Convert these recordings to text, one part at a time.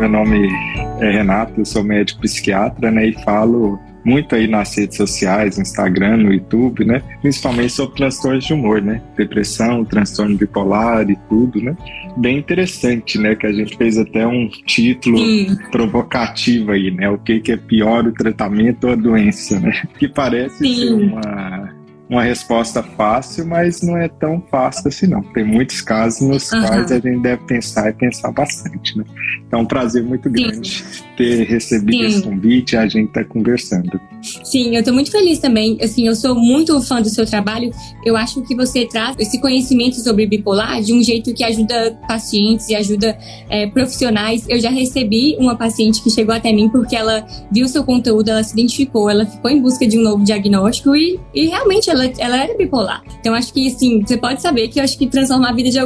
Meu nome é Renato, eu sou médico psiquiatra né, e falo muito aí nas redes sociais, no Instagram, no YouTube, né? Principalmente sobre transtornos de humor, né? Depressão, transtorno bipolar e tudo, né? Bem interessante, né? Que a gente fez até um título Sim. provocativo aí, né? O que, que é pior, o tratamento ou a doença, né? Que parece Sim. ser uma uma resposta fácil, mas não é tão fácil assim não. Tem muitos casos nos uhum. quais a gente deve pensar e pensar bastante, né? Então, é um prazer muito grande Sim. Ter recebido Sim. esse convite e a gente tá conversando. Sim, eu estou muito feliz também. Assim, eu sou muito fã do seu trabalho. Eu acho que você traz esse conhecimento sobre bipolar de um jeito que ajuda pacientes e ajuda é, profissionais. Eu já recebi uma paciente que chegou até mim porque ela viu seu conteúdo, ela se identificou, ela ficou em busca de um novo diagnóstico e, e realmente ela ela, era bipolar. Então acho que, assim, você pode saber que eu acho que transforma a vida de,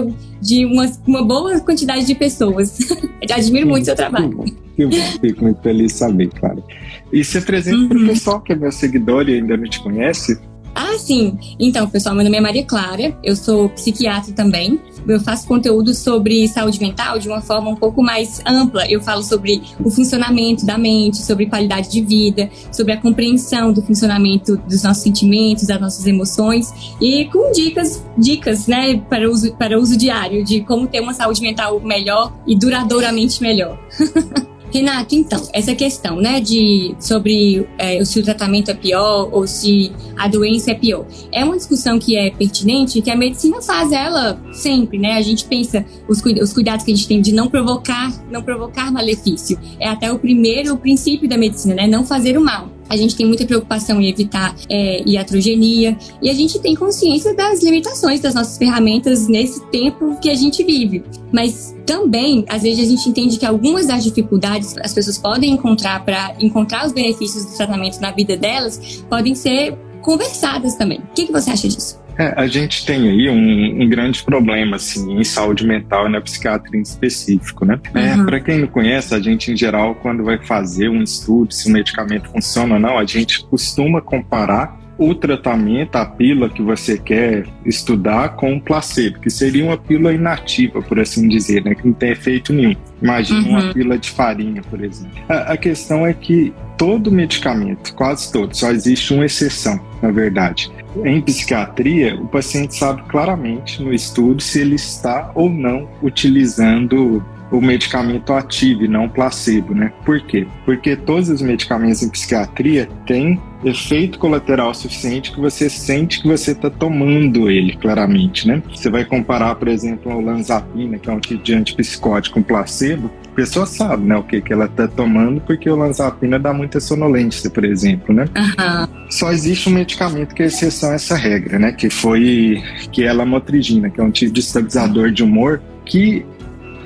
de uma, uma boa quantidade de pessoas. eu admiro muito o seu trabalho. Que bom, fico muito feliz de saber, claro. E se apresenta uhum. para o pessoal que é meu seguidor e ainda não te conhece. Ah, sim. Então, pessoal, meu nome é Maria Clara, eu sou psiquiatra também. Eu faço conteúdo sobre saúde mental de uma forma um pouco mais ampla. Eu falo sobre o funcionamento da mente, sobre qualidade de vida, sobre a compreensão do funcionamento dos nossos sentimentos, das nossas emoções e com dicas, dicas, né, para uso, para uso diário de como ter uma saúde mental melhor e duradouramente melhor. Renato, então, essa questão, né, de sobre é, se o tratamento é pior ou se a doença é pior, é uma discussão que é pertinente que a medicina faz ela sempre, né? A gente pensa os, os cuidados que a gente tem de não provocar, não provocar malefício. É até o primeiro princípio da medicina, né? Não fazer o mal. A gente tem muita preocupação em evitar é, iatrogenia e a gente tem consciência das limitações das nossas ferramentas nesse tempo que a gente vive. Mas também, às vezes, a gente entende que algumas das dificuldades as pessoas podem encontrar para encontrar os benefícios do tratamento na vida delas podem ser conversadas também. O que, que você acha disso? É, a gente tem aí um, um, grande problema assim em saúde mental e na psiquiatria em específico, né? É, uhum. É, Para quem não conhece, a gente em geral quando vai fazer um estudo se o medicamento funciona ou não, a gente costuma comparar o tratamento, a pílula que você quer estudar com o placebo, que seria uma pílula inativa, por assim dizer, né? que não tem efeito nenhum. Imagina uhum. uma pílula de farinha, por exemplo. A, a, questão é que todo medicamento, quase todo, só existe uma exceção, na verdade. Em psiquiatria, o paciente sabe claramente no estudo se ele está ou não utilizando o medicamento ativo e não placebo, né? Por quê? Porque todos os medicamentos em psiquiatria têm efeito colateral suficiente que você sente que você está tomando ele claramente, né? Você vai comparar, por exemplo, o lanzapina, que é um tipo de antipsicótico, com placebo, a pessoa sabe, né, o que, que ela está tomando, porque o lanzapina dá muita sonolência, por exemplo, né? Uhum. Só existe um medicamento que é exceção a essa regra, né? Que foi que é a lamotrigina, que é um tipo de estabilizador de humor que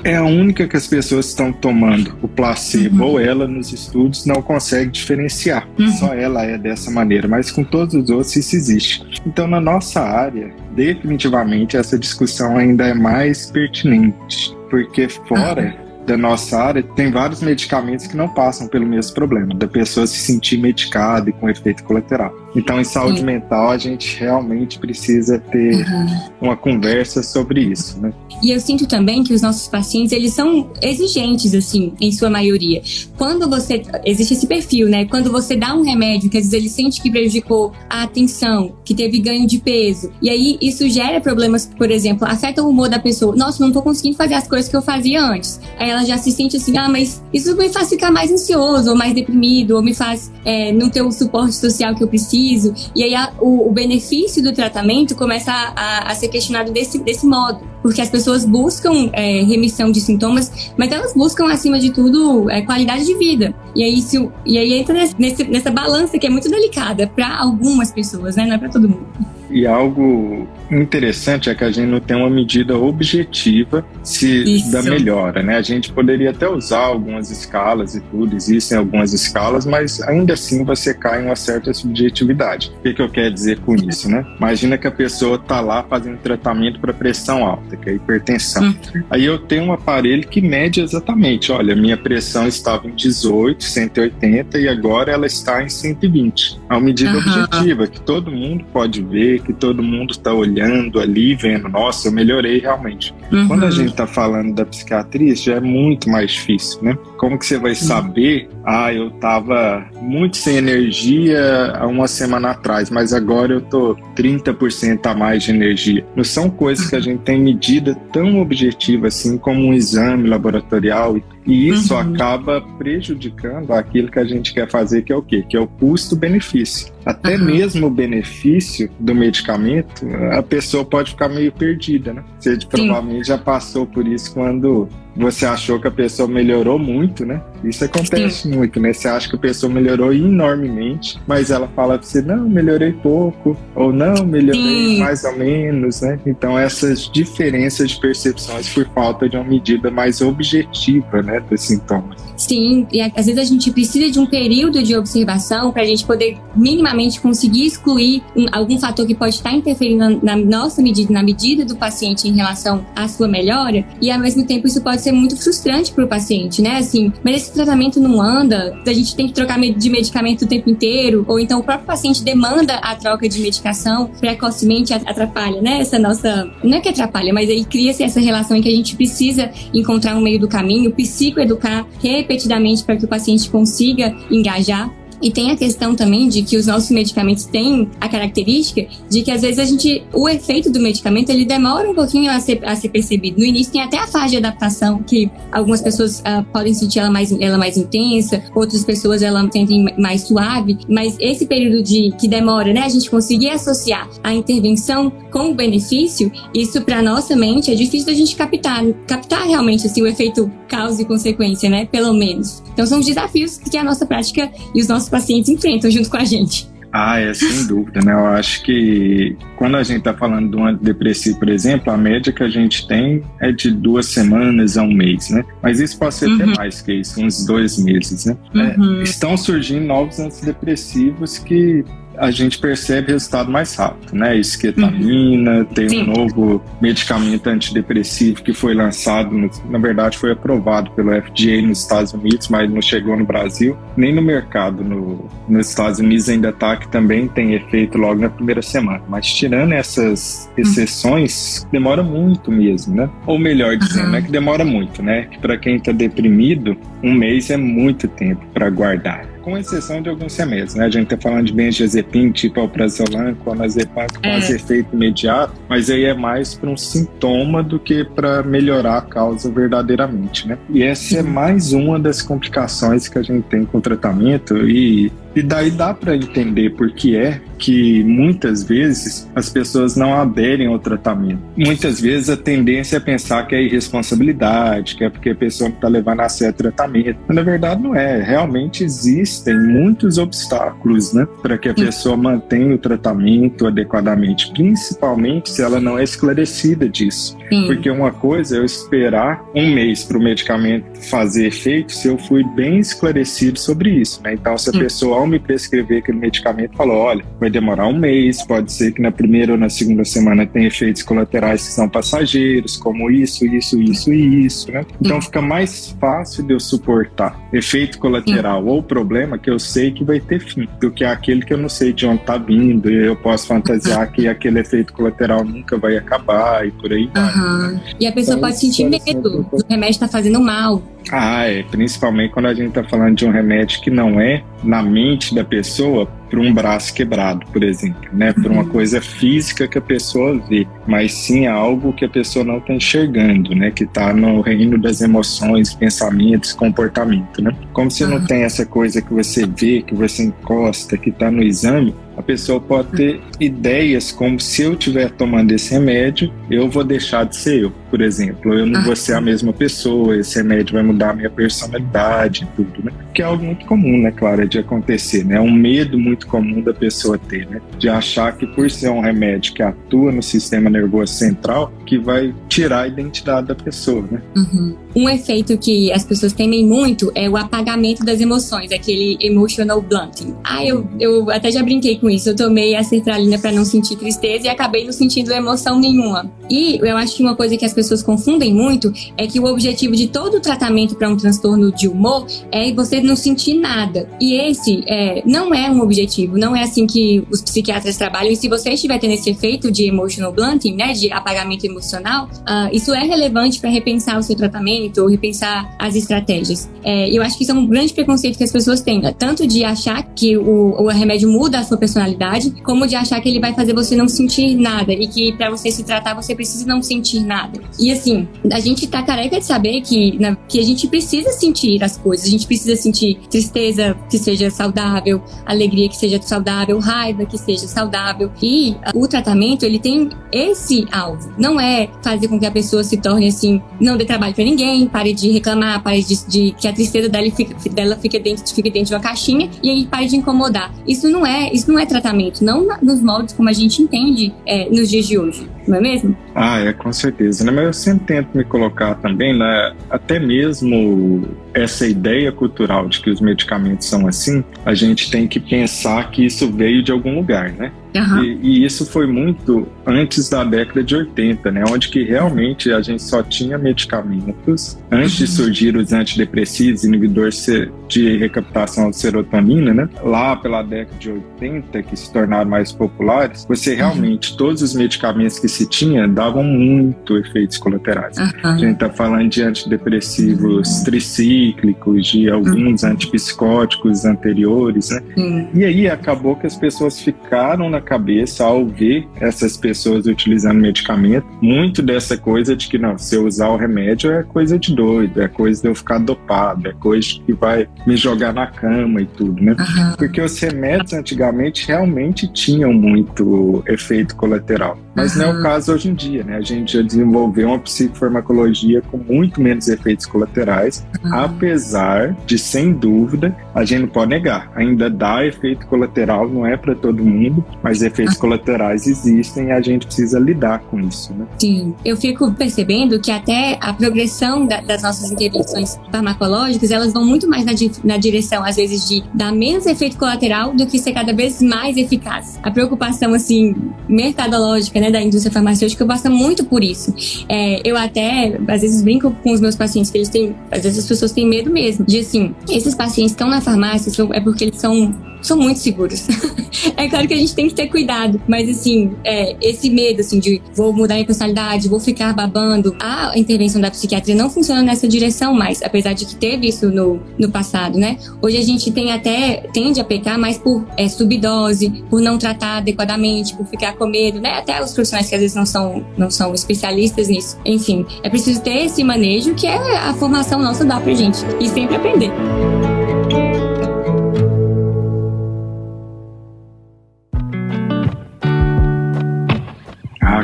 é a única que as pessoas estão tomando. O placebo uhum. ou ela nos estudos não consegue diferenciar. Uhum. Só ela é dessa maneira, mas com todos os outros isso existe. Então, na nossa área, definitivamente essa discussão ainda é mais pertinente, porque fora uhum da nossa área, tem vários medicamentos que não passam pelo mesmo problema, da pessoa se sentir medicada e com efeito colateral. Então, em saúde Sim. mental, a gente realmente precisa ter uhum. uma conversa sobre isso, né? E eu sinto também que os nossos pacientes, eles são exigentes, assim, em sua maioria. Quando você... Existe esse perfil, né? Quando você dá um remédio que às vezes ele sente que prejudicou a atenção, que teve ganho de peso, e aí isso gera problemas, por exemplo, afeta o humor da pessoa. Nossa, não tô conseguindo fazer as coisas que eu fazia antes. Aí ela já se sente assim, ah, mas isso me faz ficar mais ansioso, ou mais deprimido, ou me faz é, não ter o suporte social que eu preciso. E aí a, o, o, benefício do tratamento começa a, a, a, ser questionado desse, desse modo. Porque as pessoas buscam é, remissão de sintomas, mas elas buscam, acima de tudo, é, qualidade de vida. E aí, se, e aí entra nesse, nessa balança que é muito delicada para algumas pessoas, né? Não é para todo mundo. E algo interessante é que a gente não tem uma medida objetiva se Isso. da melhora, né? A gente poderia até usar algumas escalas e tudo, existem algumas escalas, mas ainda assim você cai em uma certa subjetividade. O que, que eu quero dizer com isso, né? Imagina que a pessoa está lá fazendo tratamento para pressão alta, que é hipertensão. Uhum. Aí eu tenho um aparelho que mede exatamente, olha, minha pressão estava em 18, 180 e agora ela está em 120. É uma medida uhum. objetiva que todo mundo pode ver, que todo mundo está olhando ali, vendo, nossa, eu melhorei realmente. Uhum. Quando a gente está falando da psiquiatria, já é muito mais difícil, né? Como que você vai saber, ah, eu estava muito sem energia há uma semana atrás, mas agora eu tô 30% a mais de energia. Não são coisas que a gente tem medida tão objetiva assim como um exame laboratorial e isso uhum. acaba prejudicando aquilo que a gente quer fazer, que é o quê? Que é o custo-benefício. Até uhum. mesmo o benefício do medicamento, a pessoa pode ficar meio perdida, né? Você Sim. provavelmente já passou por isso quando você achou que a pessoa melhorou muito, né? Isso acontece Sim. muito, né? Você acha que a pessoa melhorou enormemente, mas ela fala pra você, não, melhorei pouco, ou não, melhorei Sim. mais ou menos, né? Então essas diferenças de percepções por falta de uma medida mais objetiva, né, dos sintomas. Sim, e às vezes a gente precisa de um período de observação para a gente poder minimamente conseguir excluir algum fator que pode estar interferindo na, nossa medida, na medida do paciente em relação à sua melhora, e ao mesmo tempo isso pode ser muito frustrante para o paciente, né? Assim, mas esse tratamento não anda, a gente tem que trocar de medicamento o tempo inteiro, ou então o próprio paciente demanda a troca de medicação precocemente atrapalha, né? Essa nossa. Não é que atrapalha, mas aí cria-se essa relação em que a gente precisa encontrar um meio do caminho, psicoeducar, repetidamente para que o paciente consiga engajar e tem a questão também de que os nossos medicamentos têm a característica de que às vezes a gente, o efeito do medicamento ele demora um pouquinho a ser, a ser percebido. No início tem até a fase de adaptação que algumas pessoas uh, podem sentir ela mais, ela mais intensa, outras pessoas ela sentem mais suave, mas esse período de que demora, né, a gente conseguir associar a intervenção com o benefício, isso para nossa mente é difícil da gente captar, captar realmente assim o efeito causa e consequência, né, pelo menos. Então são os desafios que a nossa prática e os nossos pacientes enfrentam junto com a gente. Ah, é sem dúvida, né? Eu acho que quando a gente está falando de um antidepressivo, por exemplo, a média que a gente tem é de duas semanas a um mês, né? Mas isso pode ser uhum. até mais que isso, uns dois meses, né? Uhum. É, estão surgindo novos antidepressivos que a gente percebe resultado mais rápido, né? Esquetamina, uhum. tem Sim. um novo medicamento antidepressivo que foi lançado, no, na verdade foi aprovado pelo FDA nos Estados Unidos, mas não chegou no Brasil, nem no mercado no, nos Estados Unidos ainda está, que também tem efeito logo na primeira semana. Mas tirando essas exceções, uhum. demora muito mesmo, né? Ou melhor dizendo, uhum. é que demora muito, né? Que para quem está deprimido, um mês é muito tempo para guardar com exceção de alguns remédios, né? A gente tá falando de benzodiazepina, tipo alprazolam, clonazepam, com é. efeito imediato, mas aí é mais para um sintoma do que para melhorar a causa verdadeiramente, né? E essa é mais uma das complicações que a gente tem com o tratamento e e daí dá para entender por que é que muitas vezes as pessoas não aderem ao tratamento. Muitas vezes a tendência é pensar que é irresponsabilidade, que é porque a pessoa não está levando a sério o tratamento. Mas na verdade não é. Realmente existem muitos obstáculos né, para que a pessoa mantenha o tratamento adequadamente, principalmente se ela não é esclarecida disso. Sim. Porque uma coisa é eu esperar um mês para o medicamento fazer efeito se eu fui bem esclarecido sobre isso. Né? Então, se a Sim. pessoa, ao me prescrever aquele medicamento, falou: olha, vai demorar um mês, pode ser que na primeira ou na segunda semana tenha efeitos colaterais que são passageiros, como isso, isso, isso e isso. Né? Então, fica mais fácil de eu suportar efeito colateral ou problema que eu sei que vai ter fim, do que aquele que eu não sei de onde está vindo e eu posso fantasiar que aquele efeito colateral nunca vai acabar e por aí vai. Uhum. E a pessoa então, pode sentir medo do remédio tá fazendo mal. Ah, é. Principalmente quando a gente está falando de um remédio que não é na mente da pessoa por um braço quebrado, por exemplo, né? Por uma uhum. coisa física que a pessoa vê, mas sim algo que a pessoa não está enxergando, né? Que está no reino das emoções, pensamentos, comportamento, né? Como se não tem essa coisa que você vê, que você encosta, que está no exame, a pessoa pode ter ideias como se eu estiver tomando esse remédio, eu vou deixar de ser eu, por exemplo. Eu não ah. vou ser a mesma pessoa, esse remédio vai mudar a minha personalidade e tudo, né? Que é algo muito comum, né, Clara, de acontecer, né? É um medo muito comum da pessoa ter, né? De achar que por ser um remédio que atua no sistema nervoso central, que vai tirar a identidade da pessoa, né? Uhum. Um efeito que as pessoas temem muito é o apagamento das emoções, aquele emotional blunting. Ah, eu, eu até já brinquei com isso. Eu tomei a sertralina para não sentir tristeza e acabei não sentindo emoção nenhuma. E eu acho que uma coisa que as pessoas confundem muito é que o objetivo de todo o tratamento para um transtorno de humor é você não sentir nada. E esse é, não é um objetivo, não é assim que os psiquiatras trabalham. E se você estiver tendo esse efeito de emotional blunting, né, de apagamento emocional, uh, isso é relevante para repensar o seu tratamento repensar as estratégias. É, eu acho que isso é um grande preconceito que as pessoas têm, né? tanto de achar que o, o remédio muda a sua personalidade, como de achar que ele vai fazer você não sentir nada e que para você se tratar você precisa não sentir nada. E assim, a gente tá careca de saber que, na, que a gente precisa sentir as coisas, a gente precisa sentir tristeza que seja saudável, alegria que seja saudável, raiva que seja saudável. E o tratamento, ele tem esse alvo, não é fazer com que a pessoa se torne assim, não dê trabalho para ninguém, pare de reclamar, pare de, de que a tristeza dela fique, dela fique dentro, fique dentro de uma caixinha e aí pare de incomodar. Isso não é, isso não é tratamento, não nos moldes como a gente entende é, nos dias de hoje, não é mesmo? Ah, é com certeza, né? Mas eu sempre tento me colocar também, né? Até mesmo essa ideia cultural de que os medicamentos são assim, a gente tem que pensar que isso veio de algum lugar, né? Uhum. E, e, isso foi muito antes da década de 80, né? Onde que realmente a gente só tinha medicamentos antes uhum. de surgir os antidepressivos, inibidores de recaptação de serotonina, né? Lá pela década de 80, que se tornaram mais populares, você realmente, uhum. todos os medicamentos que se tinha davam muito efeitos colaterais. A gente tá falando de antidepressivos tricíclicos, de alguns antipsicóticos anteriores, né? E aí acabou que as pessoas ficaram na na cabeça ao ver essas pessoas utilizando medicamento, muito dessa coisa de que não, se eu usar o remédio é coisa de doido, é coisa de eu ficar dopado, é coisa que vai me jogar na cama e tudo, né? Uhum. Porque os remédios antigamente realmente tinham muito efeito colateral. Mas uhum. não é o caso hoje em dia, né? A gente já desenvolveu uma psicofarmacologia com muito menos efeitos colaterais, uhum. apesar de, sem dúvida, a gente não pode negar, ainda dá efeito colateral, não é para todo mundo, mas efeitos uhum. colaterais existem e a gente precisa lidar com isso, né? Sim, eu fico percebendo que até a progressão da, das nossas intervenções farmacológicas, elas vão muito mais na, di na direção, às vezes, de dar menos efeito colateral do que ser cada vez mais eficaz. A preocupação, assim, mercadológica, né? Né, da indústria farmacêutica passa muito por isso. É, eu até, às vezes, brinco com os meus pacientes que eles têm, às vezes as pessoas têm medo mesmo de assim, esses pacientes estão na farmácia é porque eles são são muito seguros. é claro que a gente tem que ter cuidado, mas assim, é, esse medo assim de vou mudar minha personalidade, vou ficar babando, a intervenção da psiquiatria não funciona nessa direção mais, apesar de que teve isso no, no passado, né? Hoje a gente tem até tende a pecar mais por é, subdose, por não tratar adequadamente, por ficar com medo, né? Até os profissionais que às vezes não são não são especialistas nisso. Enfim, é preciso ter esse manejo que é a formação nossa dá pra gente e sempre aprender.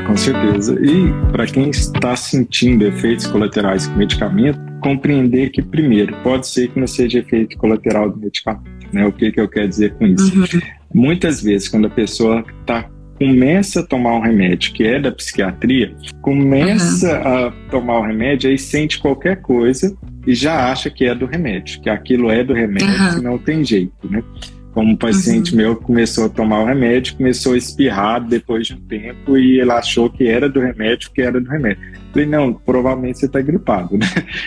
com certeza. E para quem está sentindo efeitos colaterais com medicamento, compreender que, primeiro, pode ser que não seja efeito colateral do medicamento. Né? O que, que eu quero dizer com isso? Uhum. Muitas vezes, quando a pessoa tá, começa a tomar um remédio que é da psiquiatria, começa uhum. a tomar o remédio e sente qualquer coisa e já acha que é do remédio, que aquilo é do remédio, uhum. não tem jeito, né? Como um paciente uhum. meu começou a tomar o remédio, começou a espirrar depois de um tempo e ele achou que era do remédio, que era do remédio. Falei, não, provavelmente você está gripado, né?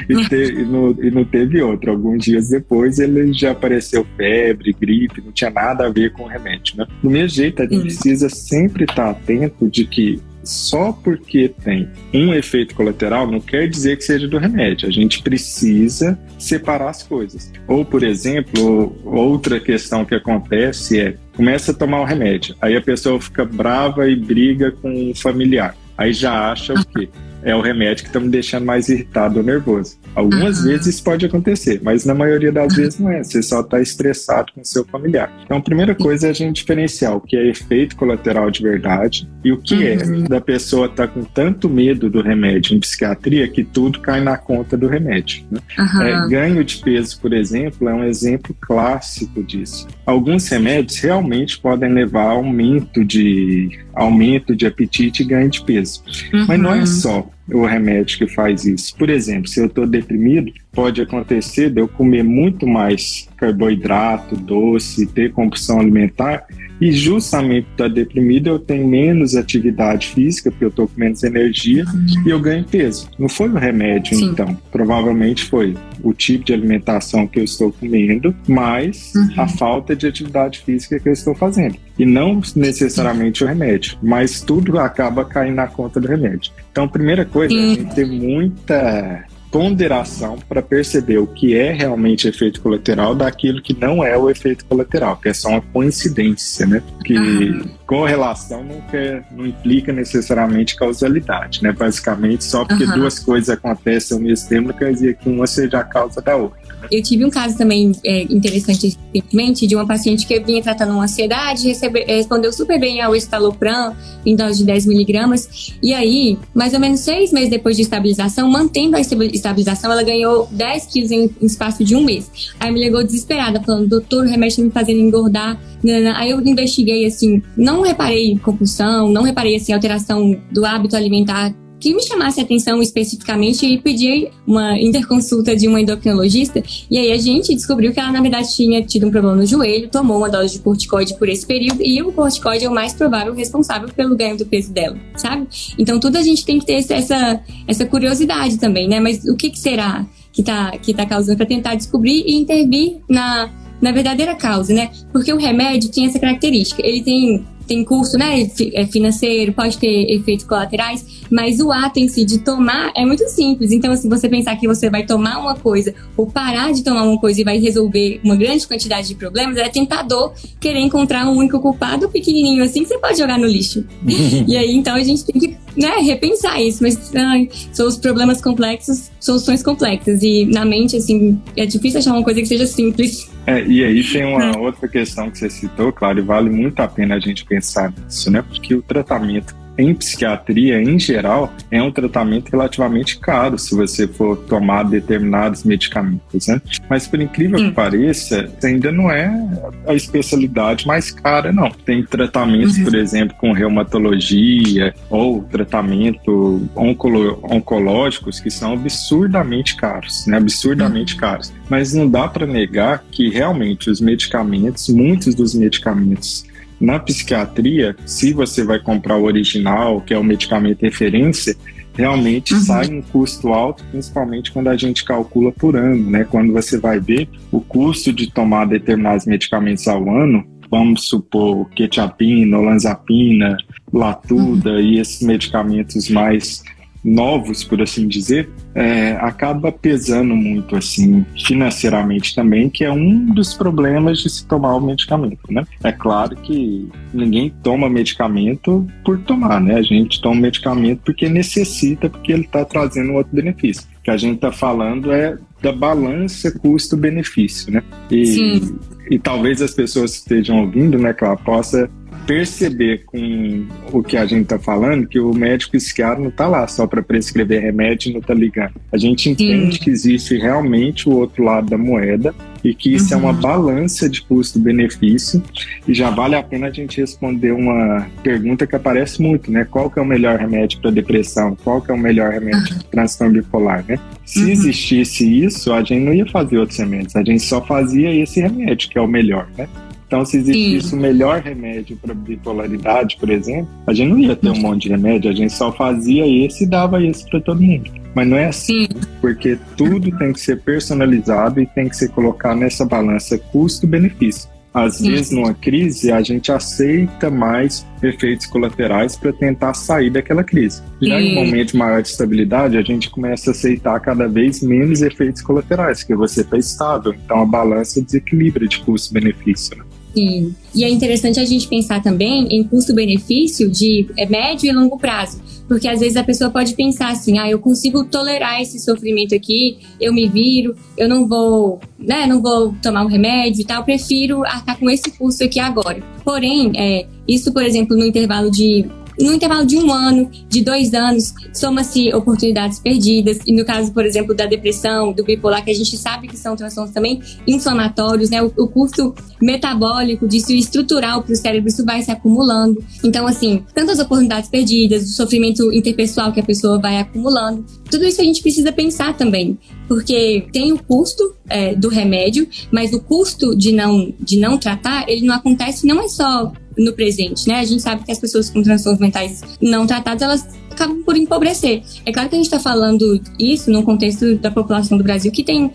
E, te, e, não, e, não, teve outro. Alguns dias depois ele já apareceu febre, gripe, não tinha nada a ver com o remédio, né? Do mesmo jeito, a gente uhum. precisa sempre estar atento de que só porque tem um efeito colateral não quer dizer que seja do remédio. A gente precisa separar as coisas. Ou, por exemplo, outra questão que acontece é começa a tomar o remédio, aí a pessoa fica brava e briga com o familiar. Aí já acha o quê? É o remédio que está me deixando mais irritado ou nervoso. Algumas uhum. vezes pode acontecer, mas na maioria das vezes não é. Você só está estressado com seu familiar. Então, a primeira coisa é a gente diferenciar o que é efeito colateral de verdade e o que é uhum. é da pessoa estar tá com tanto medo do remédio em psiquiatria que tudo cai na conta do remédio. Né? Uhum. É, ganho de peso, por exemplo, é um exemplo clássico disso. Alguns remédios realmente podem levar a aumento de aumento de apetite e ganho de peso. Uhum. Mas não é só o remédio que faz isso. Por exemplo, se eu estou deprimido, pode acontecer de eu comer muito mais carboidrato, doce, ter compulsão alimentar e justamente estar deprimido eu tenho menos atividade física porque eu estou com menos energia uhum. e eu ganho peso. Não foi o remédio Sim. então, provavelmente foi o tipo de alimentação que eu estou comendo, mais uhum. a falta de atividade física que eu estou fazendo. E não necessariamente o remédio, mas tudo acaba caindo na conta do remédio. Então, primeira coisa, a gente ter muita ponderação para perceber o que é realmente efeito colateral daquilo que não é o efeito colateral, que é só uma coincidência, né? Que uhum. correlação não, quer, não implica necessariamente causalidade, né? Basicamente, só porque uhum. duas coisas acontecem ao mesmo tempo, não quer dizer que uma seja a causa da outra. Eu tive um caso também é, interessante recentemente de uma paciente que vinha tratando uma ansiedade, recebe, respondeu super bem ao estalopram em dose de 10 miligramas, e aí, mais ou menos seis meses depois de estabilização, mantendo a estabilização, ela ganhou 10 quilos em, em espaço de um mês. Aí me ligou desesperada, falando, doutor, o remédio tá me fazendo engordar. Aí eu investiguei, assim, não reparei compulsão, não reparei, assim, alteração do hábito alimentar que me chamasse a atenção especificamente e pedi uma interconsulta de uma endocrinologista. E aí a gente descobriu que ela, na verdade, tinha tido um problema no joelho, tomou uma dose de corticoide por esse período, e o corticoide é o mais provável responsável pelo ganho do peso dela, sabe? Então, tudo a gente tem que ter essa, essa curiosidade também, né? Mas o que, que será que tá, que tá causando para tentar descobrir e intervir na, na verdadeira causa, né? Porque o remédio tem essa característica, ele tem tem custo né, é financeiro, pode ter efeitos colaterais, mas o ato em si de tomar é muito simples. Então, se você pensar que você vai tomar uma coisa ou parar de tomar uma coisa e vai resolver uma grande quantidade de problemas, é tentador querer encontrar um único culpado pequenininho assim que você pode jogar no lixo. e aí, então, a gente tem que né, repensar isso. Mas ai, são os problemas complexos, soluções complexas. E na mente, assim, é difícil achar uma coisa que seja simples. É, e aí tem uma é. outra questão que você citou, claro, e vale muito a pena a gente pensar nisso, né? Porque o tratamento em psiquiatria, em geral, é um tratamento relativamente caro se você for tomar determinados medicamentos, né? Mas por incrível hum. que pareça, ainda não é a especialidade mais cara, não. Tem tratamentos, uhum. por exemplo, com reumatologia ou tratamento oncolo oncológicos que são absurdamente caros, né? Absurdamente uhum. caros. Mas não dá para negar que realmente os medicamentos, muitos dos medicamentos na psiquiatria, se você vai comprar o original, que é o medicamento referência, realmente uhum. sai um custo alto, principalmente quando a gente calcula por ano, né? Quando você vai ver o custo de tomar determinados medicamentos ao ano, vamos supor quetiapina, olanzapina, latuda uhum. e esses medicamentos mais novos, por assim dizer, é, acaba pesando muito assim financeiramente também, que é um dos problemas de se tomar o medicamento, né? É claro que ninguém toma medicamento por tomar, né? A gente toma medicamento porque necessita, porque ele está trazendo outro benefício. O que a gente está falando é da balança custo-benefício, né? E, Sim. e talvez as pessoas estejam ouvindo, né, que ela possa perceber com o que a gente está falando que o médico psiquiatra não está lá só para prescrever remédio e não está ligando. A gente entende Sim. que existe realmente o outro lado da moeda e que isso uhum. é uma uhum. balança de custo-benefício e já vale a pena a gente responder uma pergunta que aparece muito, né? Qual que é o melhor remédio para depressão? Qual que é o melhor remédio para transtorno bipolar, né? Se uhum. existisse isso, a gente não ia fazer outros remédios, a gente só fazia esse remédio que é o melhor, né? Então, se existisse o melhor remédio para bipolaridade, por exemplo, a gente não ia ter um monte de remédio, a gente só fazia esse e dava esse para todo mundo. Mas não é assim, porque tudo tem que ser personalizado e tem que ser colocado nessa balança custo-benefício. Às vezes, numa crise, a gente aceita mais efeitos colaterais para tentar sair daquela crise. Já em um momento de maior estabilidade, a gente começa a aceitar cada vez menos efeitos colaterais, porque você está estável. Então, a balança desequilibra de custo-benefício. Né? Sim. E é interessante a gente pensar também em custo-benefício de é, médio e longo prazo. Porque às vezes a pessoa pode pensar assim, ah, eu consigo tolerar esse sofrimento aqui, eu me viro, eu não vou, né, não vou tomar um remédio e tal, prefiro arcar com esse custo aqui agora. Porém, é, isso, por exemplo, no intervalo de no intervalo de um ano, de dois anos, soma-se oportunidades perdidas. E no caso, por exemplo, da depressão, do bipolar, que a gente sabe que são transtornos também inflamatórios, né? O, o custo metabólico disso estrutural para o cérebro, isso vai se acumulando. Então, assim, tantas oportunidades perdidas, o sofrimento interpessoal que a pessoa vai acumulando, tudo isso a gente precisa pensar também, porque tem o custo é, do remédio, mas o custo de não, de não tratar, ele não acontece, não é só no presente, né? A gente sabe que as pessoas com transtornos mentais não tratados, elas acabam por empobrecer. É claro que a gente está falando isso num contexto da população do Brasil que tem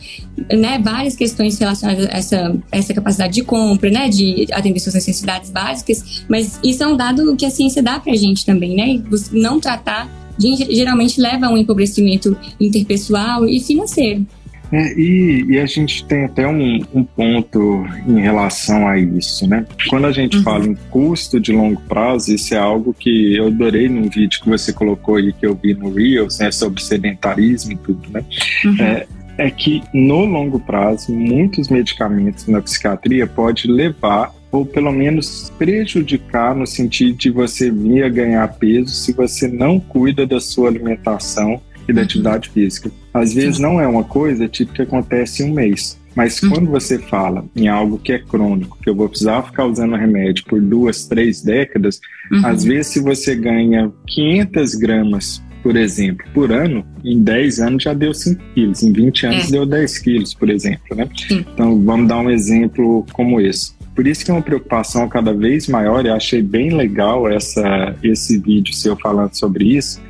né, várias questões relacionadas a essa, essa capacidade de compra, né, de atender suas necessidades básicas, mas isso é um dado que a ciência dá para a gente também, né? Não tratar geralmente leva a um empobrecimento interpessoal e financeiro. É, e, e, a gente tem até um, um, ponto em relação a isso, né? Quando a gente uhum. fala em custo de longo prazo, isso é algo que eu adorei num vídeo que você colocou aí, que eu vi no Reels, né? Sobre sedentarismo e tudo, né? Uhum. É, é que no longo prazo, muitos medicamentos na psiquiatria pode levar ou pelo menos prejudicar no sentido de você vir a ganhar peso se você não cuida da sua alimentação e da atividade física. Às vezes não é uma coisa tipo que acontece em um mês. Mas uhum. quando você fala em algo que é crônico, que eu vou precisar ficar usando remédio por duas, três décadas, uhum. às vezes se você ganha 500 gramas, por exemplo, por ano, em 10 anos já deu 5 quilos, em 20 anos é. deu 10 quilos, por exemplo, né? Então vamos dar um exemplo como esse. Por isso que é uma preocupação cada vez maior, e achei bem legal essa, esse vídeo seu falando sobre isso,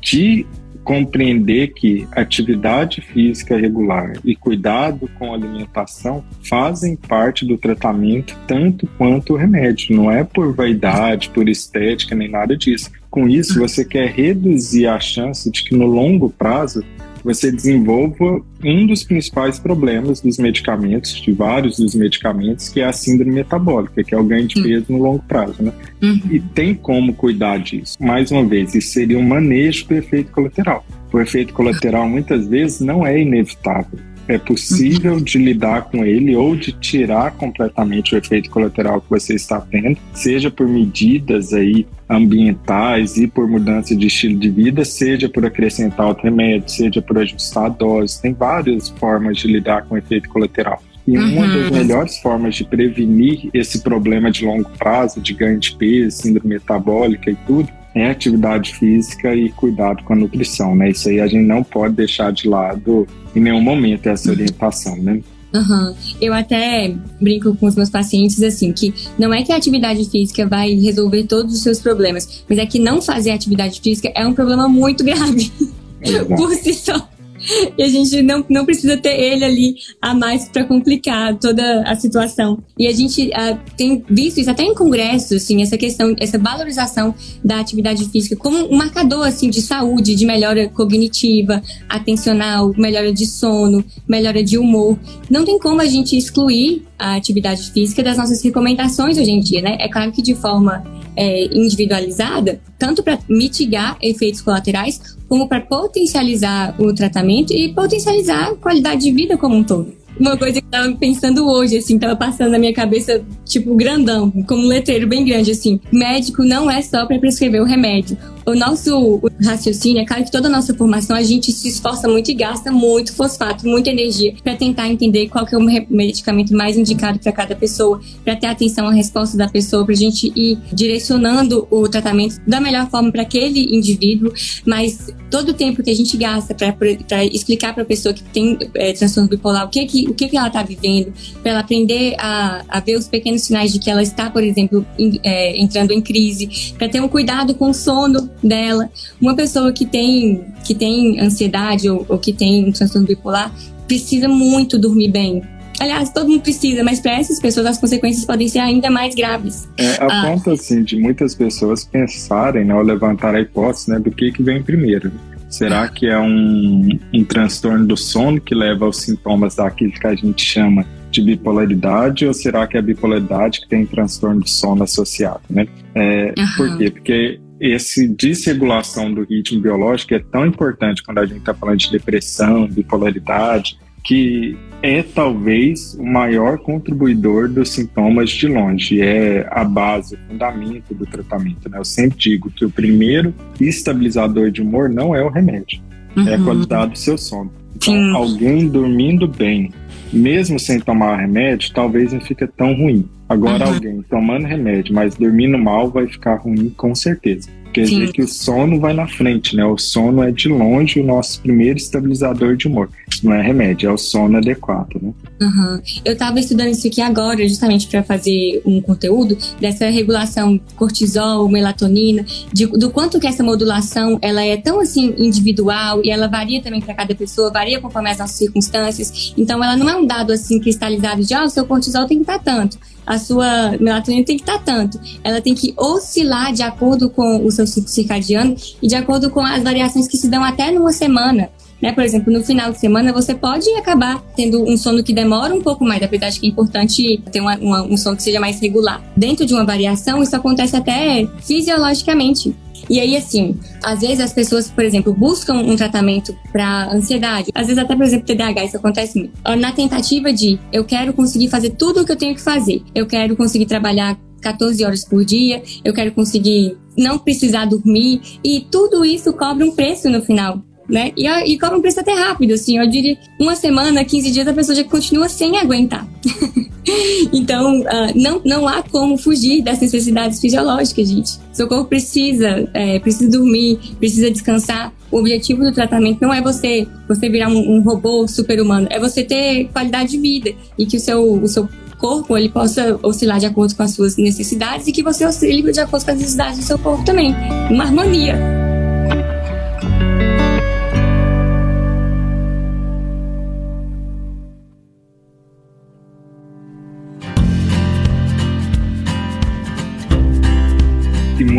de compreender que atividade física regular e cuidado com a alimentação fazem parte do tratamento tanto quanto o remédio. Não é por vaidade, por estética, nem nada disso. Com isso, você quer reduzir a chance de que no longo prazo você desenvolva um dos principais problemas dos medicamentos, de vários dos medicamentos, que é a síndrome metabólica, que é o ganho de hum. peso no longo prazo, né? Uhum. E tem como cuidar disso. Mais uma vez, isso seria um manejo do efeito colateral. O efeito colateral muitas vezes não é inevitável é possível de lidar com ele ou de tirar completamente o efeito colateral que você está tendo, seja por medidas aí ambientais e por mudança de estilo de vida, seja por acrescentar outro remédio, seja por ajustar a dose. Tem várias formas de lidar com o efeito colateral. E uhum. uma das melhores formas de prevenir esse problema de longo prazo, de ganho de peso, síndrome metabólica e tudo, é atividade física e cuidado com a nutrição, né? Isso aí a gente não pode deixar de lado em nenhum momento essa orientação, né? Uhum. Eu até brinco com os meus pacientes assim, que não é que a atividade física vai resolver todos os seus problemas, mas é que não fazer atividade física é um problema muito grave por si só. e a gente não, não precisa ter ele ali a mais para complicar toda a situação. E a gente uh, tem visto isso até em congressos, assim, essa questão, essa valorização da atividade física como um marcador assim de saúde, de melhora cognitiva, atencional, melhora de sono, melhora de humor. Não tem como a gente excluir a atividade física das nossas recomendações hoje em dia, né? É claro que de forma é, individualizada, tanto para mitigar efeitos colaterais, como para potencializar o tratamento e potencializar a qualidade de vida como um todo uma coisa que eu tava pensando hoje, assim, tava passando na minha cabeça, tipo, grandão, como um letreiro bem grande, assim. Médico não é só para prescrever o remédio. O nosso raciocínio, é claro que toda a nossa formação, a gente se esforça muito e gasta muito fosfato, muita energia para tentar entender qual que é o medicamento mais indicado para cada pessoa, para ter atenção à resposta da pessoa, pra gente ir direcionando o tratamento da melhor forma para aquele indivíduo, mas todo o tempo que a gente gasta para explicar para a pessoa que tem é, transtorno bipolar o que que o que, que ela está vivendo, para ela aprender a, a, ver os pequenos sinais de que ela está, por exemplo, é, entrando em crise, para ter um cuidado com o sono dela. Uma pessoa que tem, que tem ansiedade ou, ou que tem um transtorno bipolar precisa muito dormir bem, Aliás, todo mundo precisa, mas para essas pessoas as consequências podem ser ainda mais graves. É, a ah. ponto, assim, de muitas pessoas pensarem, né, ou levantar a hipótese, né, do que que vem primeiro. Será que é um, um transtorno do sono que leva aos sintomas daquilo que a gente chama de bipolaridade ou será que é a bipolaridade que tem transtorno de sono associado, né? É, uhum. Por quê? Porque esse desregulação do ritmo biológico é tão importante quando a gente está falando de depressão, bipolaridade, que é talvez o maior contribuidor dos sintomas de longe, é a base, o fundamento do tratamento. Né? Eu sempre digo que o primeiro estabilizador de humor não é o remédio, uhum. é a uhum. qualidade do seu sono. Então, alguém dormindo bem, mesmo sem tomar remédio, talvez não fique tão ruim. Agora, uhum. alguém tomando remédio, mas dormindo mal, vai ficar ruim com certeza. Quer Sim. dizer que o sono vai na frente, né? O sono é de longe o nosso primeiro estabilizador de humor. Não é remédio, é o sono adequado, né? Uhum. Eu estava estudando isso aqui agora, justamente para fazer um conteúdo dessa regulação cortisol, melatonina, de, do quanto que essa modulação ela é tão assim individual e ela varia também para cada pessoa, varia conforme as nossas circunstâncias. Então, ela não é um dado assim cristalizado de, ah, o seu cortisol tem que estar tanto a sua melatonina tem que estar tanto. Ela tem que oscilar de acordo com o seu ciclo circadiano e de acordo com as variações que se dão até numa semana. Né? Por exemplo, no final de semana você pode acabar tendo um sono que demora um pouco mais, apesar de que é importante ter uma, uma, um sono que seja mais regular. Dentro de uma variação, isso acontece até fisiologicamente. E aí, assim, às vezes as pessoas, por exemplo, buscam um tratamento para ansiedade, às vezes até, por exemplo, TDAH, isso acontece muito, na tentativa de eu quero conseguir fazer tudo o que eu tenho que fazer, eu quero conseguir trabalhar 14 horas por dia, eu quero conseguir não precisar dormir, e tudo isso cobra um preço no final né? E, e cobra um preço até rápido, assim, eu diria uma semana, 15 dias, a pessoa já continua sem aguentar. então, uh, não, não há como fugir das necessidades fisiológicas, gente. Seu corpo precisa, é, precisa dormir, precisa descansar. O objetivo do tratamento não é você, você virar um, um robô super-humano, é você ter qualidade de vida e que o seu, o seu corpo ele possa oscilar de acordo com as suas necessidades e que você oscile de acordo com as necessidades do seu corpo também. Uma harmonia.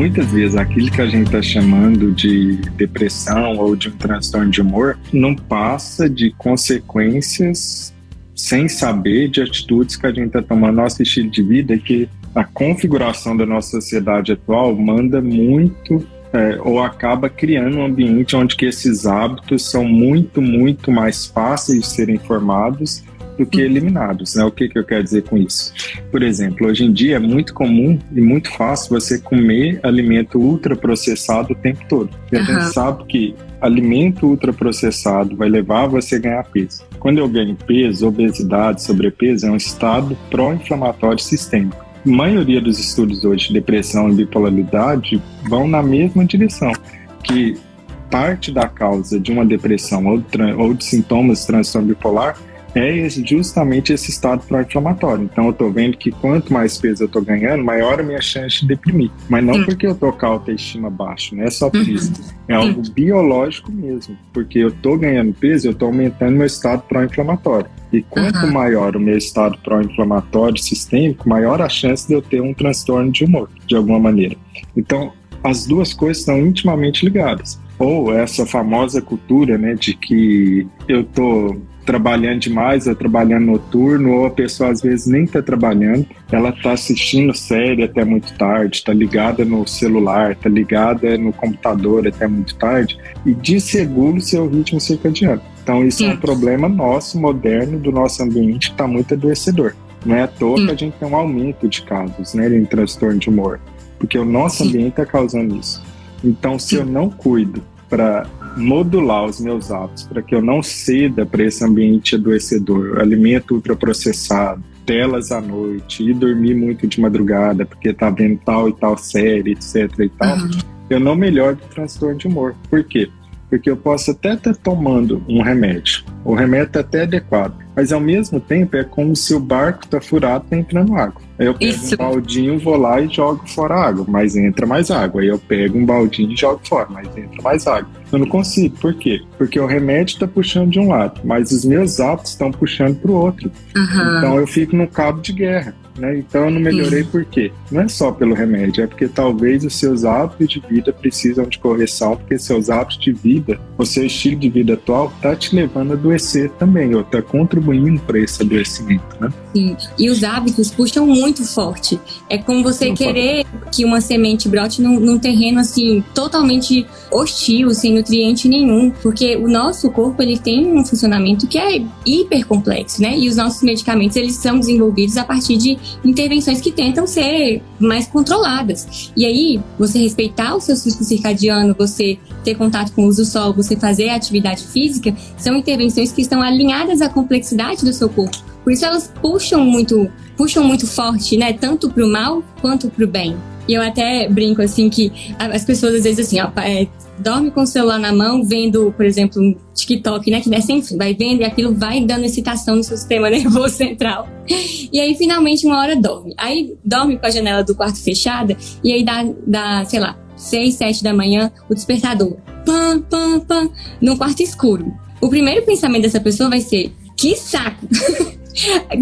Muitas vezes aquilo que a gente está chamando de depressão ou de um transtorno de humor não passa de consequências sem saber de atitudes que a gente está tomando. Nosso estilo de vida que a configuração da nossa sociedade atual manda muito é, ou acaba criando um ambiente onde que esses hábitos são muito, muito mais fáceis de serem formados do que eliminados. Né? O que, que eu quero dizer com isso? Por exemplo, hoje em dia é muito comum e muito fácil você comer alimento ultraprocessado o tempo todo. E a gente sabe que alimento ultraprocessado vai levar você a ganhar peso. Quando eu ganho peso, obesidade, sobrepeso é um estado pró-inflamatório sistêmico. A maioria dos estudos hoje de depressão e bipolaridade vão na mesma direção, que parte da causa de uma depressão ou de, ou de sintomas de transtorno bipolar é justamente esse estado pró-inflamatório. Então eu estou vendo que quanto mais peso eu estou ganhando, maior a minha chance de deprimir. Mas não porque eu estou com a autoestima baixa, não é só por isso. Uhum. É algo biológico mesmo, porque eu estou ganhando peso, eu estou aumentando meu estado pró-inflamatório. E quanto uhum. maior o meu estado pró-inflamatório sistêmico, maior a chance de eu ter um transtorno de humor, de alguma maneira. Então, as duas coisas estão intimamente ligadas. Ou essa famosa cultura, né, de que eu tô trabalhando demais, ou trabalhando noturno, ou a pessoa às vezes nem está trabalhando, ela está assistindo série até muito tarde, está ligada no celular, está ligada no computador até muito tarde, e desregula o seu ritmo circadiano. Então, isso Sim. é um problema nosso, moderno, do nosso ambiente, que está muito adoecedor. Não é à toa Sim. que a gente tem um aumento de casos né, em transtorno de humor, porque o nosso Sim. ambiente está causando isso. Então, se eu não cuido para modular os meus hábitos, para que eu não ceda para esse ambiente adoecedor, alimento ultraprocessado, telas à noite e dormir muito de madrugada porque tá vendo tal e tal série, etc e tal, uhum. eu não melhoro o transtorno de humor. Por quê? Porque eu posso até estar tomando um remédio, o remédio está até adequado, mas ao mesmo tempo é como se o barco está furado e tá entrando água. Aí eu pego Isso. um baldinho, vou lá e jogo fora a água, mas entra mais água. Aí eu pego um baldinho e jogo fora, mas entra mais água. Eu não consigo, por quê? Porque o remédio está puxando de um lado, mas os meus hábitos estão puxando para o outro. Uhum. Então eu fico no cabo de guerra. Né? Então eu não melhorei por quê? Não é só pelo remédio, é porque talvez os seus hábitos de vida precisam de correção, porque seus hábitos de vida, o seu estilo de vida atual está te levando a adoecer também, ou está contribuindo para esse adoecimento, né? Sim, e os hábitos puxam muito forte. É como você não querer pode. que uma semente brote num, num terreno assim totalmente hostil, sem nutriente nenhum, porque o nosso corpo ele tem um funcionamento que é hiper complexo, né? E os nossos medicamentos eles são desenvolvidos a partir de intervenções que tentam ser mais controladas. E aí, você respeitar o seu ciclo circadiano, você ter contato com o uso do sol, você fazer atividade física, são intervenções que estão alinhadas à complexidade do seu corpo. Por isso elas puxam muito, puxam muito forte, né? Tanto para o mal quanto para o bem. E eu até brinco assim que as pessoas às vezes assim, ó, é, dorme com o celular na mão, vendo, por exemplo, um TikTok, né? Que desce sem fim, vai vendo e aquilo vai dando excitação no seu sistema nervoso central. E aí, finalmente, uma hora dorme. Aí dorme com a janela do quarto fechada, e aí dá, dá sei lá, seis, sete da manhã, o despertador. Pam, pam, pam, no quarto escuro. O primeiro pensamento dessa pessoa vai ser: que saco!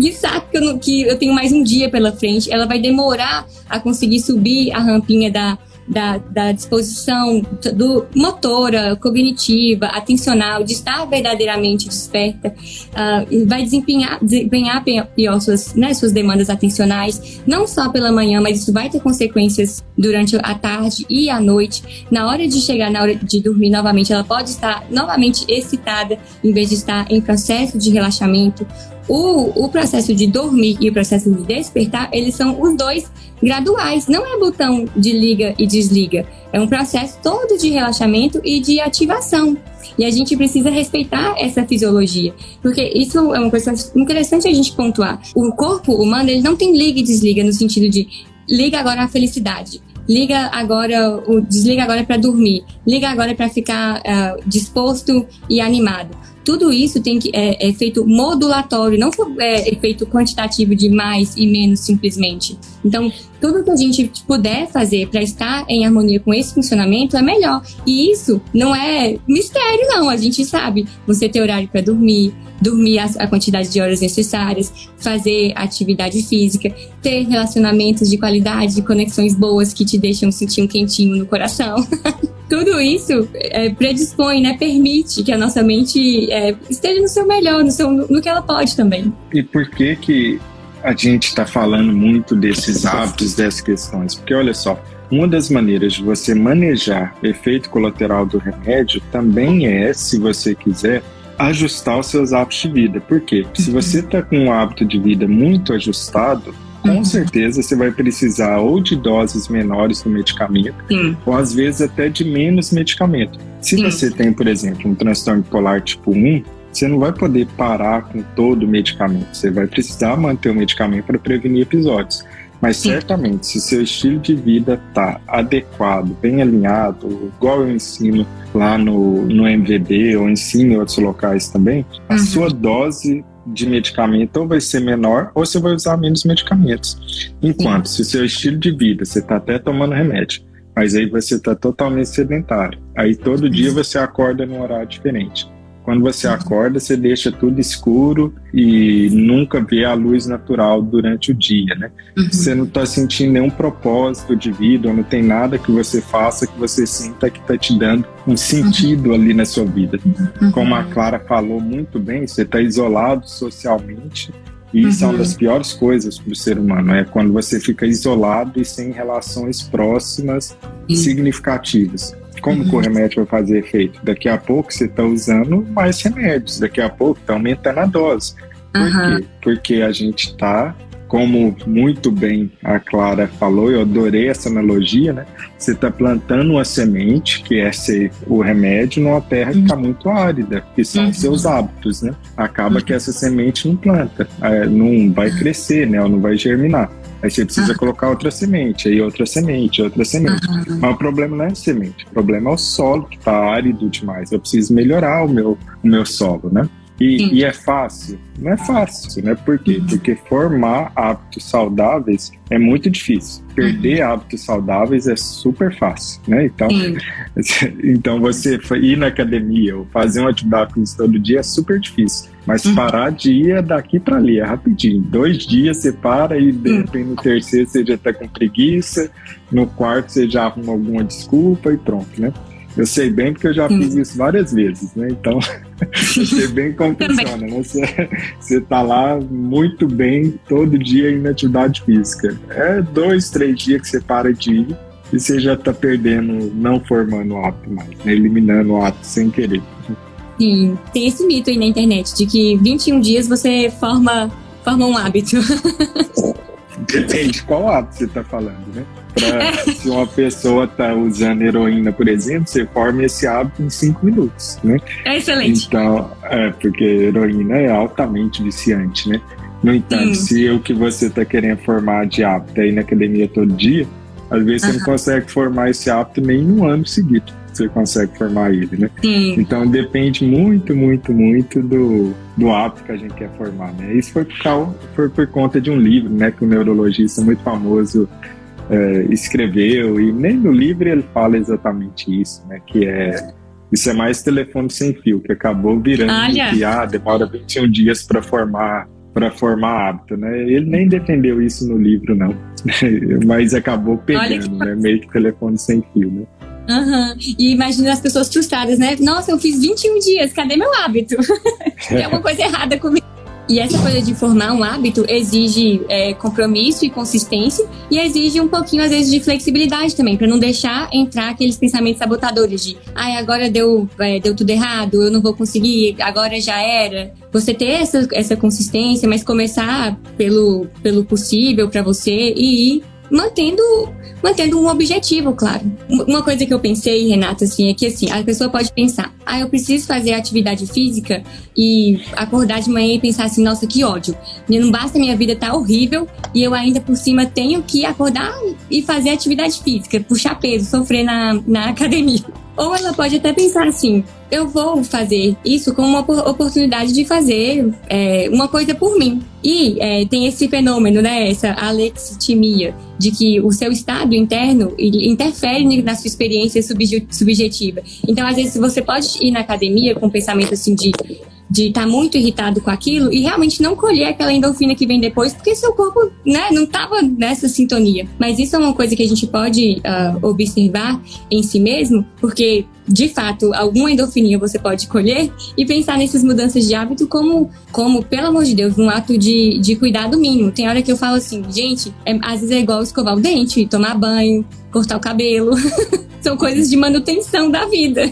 que saco que eu, que eu tenho mais um dia pela frente. Ela vai demorar a conseguir subir a rampinha da, da, da disposição do motora, cognitiva, atencional, de estar verdadeiramente desperta, uh, vai desempenhar, desempenhar pior suas, né, suas demandas atencionais, não só pela manhã, mas isso vai ter consequências durante a tarde e a noite. Na hora de chegar, na hora de dormir novamente, ela pode estar novamente excitada, em vez de estar em processo de relaxamento. O, o processo de dormir e o processo de despertar, eles são os dois graduais. Não é botão de liga e desliga. É um processo todo de relaxamento e de ativação. E a gente precisa respeitar essa fisiologia, porque isso é uma coisa interessante a gente pontuar. O corpo humano ele não tem liga e desliga no sentido de liga agora a felicidade, liga agora, desliga agora para dormir, liga agora para ficar uh, disposto e animado tudo isso tem que é, é feito modulatório, não é efeito quantitativo de mais e menos simplesmente. Então, tudo que a gente puder fazer para estar em harmonia com esse funcionamento é melhor. E isso não é mistério, não. A gente sabe. Você ter horário para dormir, dormir a, a, quantidade de horas necessárias, fazer atividade física, ter relacionamentos de qualidade, de conexões boas que te deixam sentir um quentinho no coração. tudo isso é, predispõe, né, permite que a nossa mente é, esteja no seu melhor, no, seu, no que ela pode também. E por que que a gente está falando muito desses hábitos, dessas questões? Porque olha só, uma das maneiras de você manejar efeito colateral do remédio também é, se você quiser, ajustar os seus hábitos de vida. Por quê? Se você está com um hábito de vida muito ajustado, com uhum. certeza você vai precisar ou de doses menores do medicamento, Sim. ou às vezes até de menos medicamento. Se Sim. você tem, por exemplo, um transtorno bipolar tipo 1, você não vai poder parar com todo o medicamento. Você vai precisar manter o medicamento para prevenir episódios. Mas Sim. certamente, se seu estilo de vida está adequado, bem alinhado, igual eu ensino lá no, no MVB ou ensino em outros locais também, a uhum. sua dose de medicamento ou vai ser menor ou você vai usar menos medicamentos. Enquanto, Sim. se o seu estilo de vida, você está até tomando remédio, mas aí você está totalmente sedentário. Aí todo dia você acorda num horário diferente. Quando você acorda, você deixa tudo escuro e nunca vê a luz natural durante o dia, né? Uhum. Você não está sentindo nenhum propósito de vida, ou não tem nada que você faça que você sinta que está te dando um sentido uhum. ali na sua vida. Uhum. Como a Clara falou muito bem, você está isolado socialmente e isso é uma uhum. das piores coisas para o ser humano, é quando você fica isolado e sem relações próximas significativas. Como que o remédio vai fazer efeito? Daqui a pouco você está usando mais remédios, daqui a pouco está aumentando a dose. Por uhum. quê? Porque a gente está, como muito bem a Clara falou, eu adorei essa analogia, né? Você está plantando uma semente, que é ser o remédio, numa terra que está uhum. muito árida, que são uhum. seus hábitos, né? Acaba uhum. que essa semente não planta, é, não vai crescer, né? Ou não vai germinar. Aí você precisa ah. colocar outra semente, aí outra semente, outra semente. Uhum. Mas o problema não é a semente, o problema é o solo que está árido demais. Eu preciso melhorar o meu, o meu solo, né? E, e, é fácil? Não é fácil, né? Por quê? Uhum. Porque formar hábitos saudáveis é muito difícil. Perder uhum. hábitos saudáveis é super fácil, né? Então, então você ir na academia ou fazer uma atividade física todo dia é super difícil. Mas uhum. parar de ir é daqui para ali, é rapidinho. Dois dias você para e de uhum. repente no terceiro você já tá com preguiça, no quarto você já arruma alguma desculpa e pronto, né? Eu sei bem porque eu já fiz isso várias vezes, né? Então, eu sei bem como funciona, né? Você, você tá lá muito bem todo dia em atividade física. É dois, três dias que você para de ir e você já tá perdendo, não formando o hábito mais, né? eliminando o hábito sem querer. Sim, tem esse mito aí na internet de que 21 dias você forma, forma um hábito. Depende qual hábito você tá falando, né? Pra, se uma pessoa está usando heroína, por exemplo, você forma esse hábito em cinco minutos, né? É excelente. Então, é, porque heroína é altamente viciante, né? No entanto, se o que você está querendo formar de hábito é ir na academia todo dia, às vezes você não consegue formar esse hábito nem um ano seguido. Você consegue formar ele, né? Sim. Então depende muito, muito, muito do, do hábito que a gente quer formar, né? Isso foi por, foi por conta de um livro, né? Que o um neurologista muito famoso é, escreveu, e nem no livro ele fala exatamente isso, né? Que é isso é mais telefone sem fio, que acabou virando Olha. que ah, demora 21 dias para formar para formar hábito, né? Ele nem defendeu isso no livro, não, mas acabou pegando, né? Meio que telefone sem fio, né? Uhum. E imagina as pessoas frustradas, né? Nossa, eu fiz 21 dias, cadê meu hábito? Tem alguma coisa errada comigo. E essa coisa de formar um hábito exige é, compromisso e consistência e exige um pouquinho, às vezes, de flexibilidade também, para não deixar entrar aqueles pensamentos sabotadores de ai, agora deu, é, deu tudo errado, eu não vou conseguir, agora já era. Você ter essa, essa consistência, mas começar pelo, pelo possível para você e ir mantendo, mantendo um objetivo, claro. Uma coisa que eu pensei, Renata, assim, é que assim, a pessoa pode pensar, ah, eu preciso fazer atividade física e acordar de manhã e pensar assim, nossa, que ódio. Não basta minha vida estar tá horrível e eu ainda por cima tenho que acordar e fazer atividade física, puxar peso, sofrer na, na academia. Ou ela pode até pensar assim: eu vou fazer isso como uma oportunidade de fazer é, uma coisa por mim. E é, tem esse fenômeno, né, essa alexitimia, de que o seu estado interno interfere na sua experiência subjetiva. Então, às vezes, você pode ir na academia com um pensamento assim de de estar tá muito irritado com aquilo e realmente não colher aquela endorfina que vem depois, porque seu corpo né, não estava nessa sintonia. Mas isso é uma coisa que a gente pode uh, observar em si mesmo, porque de fato, alguma endorfininha você pode colher e pensar nessas mudanças de hábito como, como pelo amor de Deus, um ato de, de cuidado mínimo. Tem hora que eu falo assim, gente, é, às vezes é igual escovar o dente, tomar banho, cortar o cabelo. São coisas de manutenção da vida.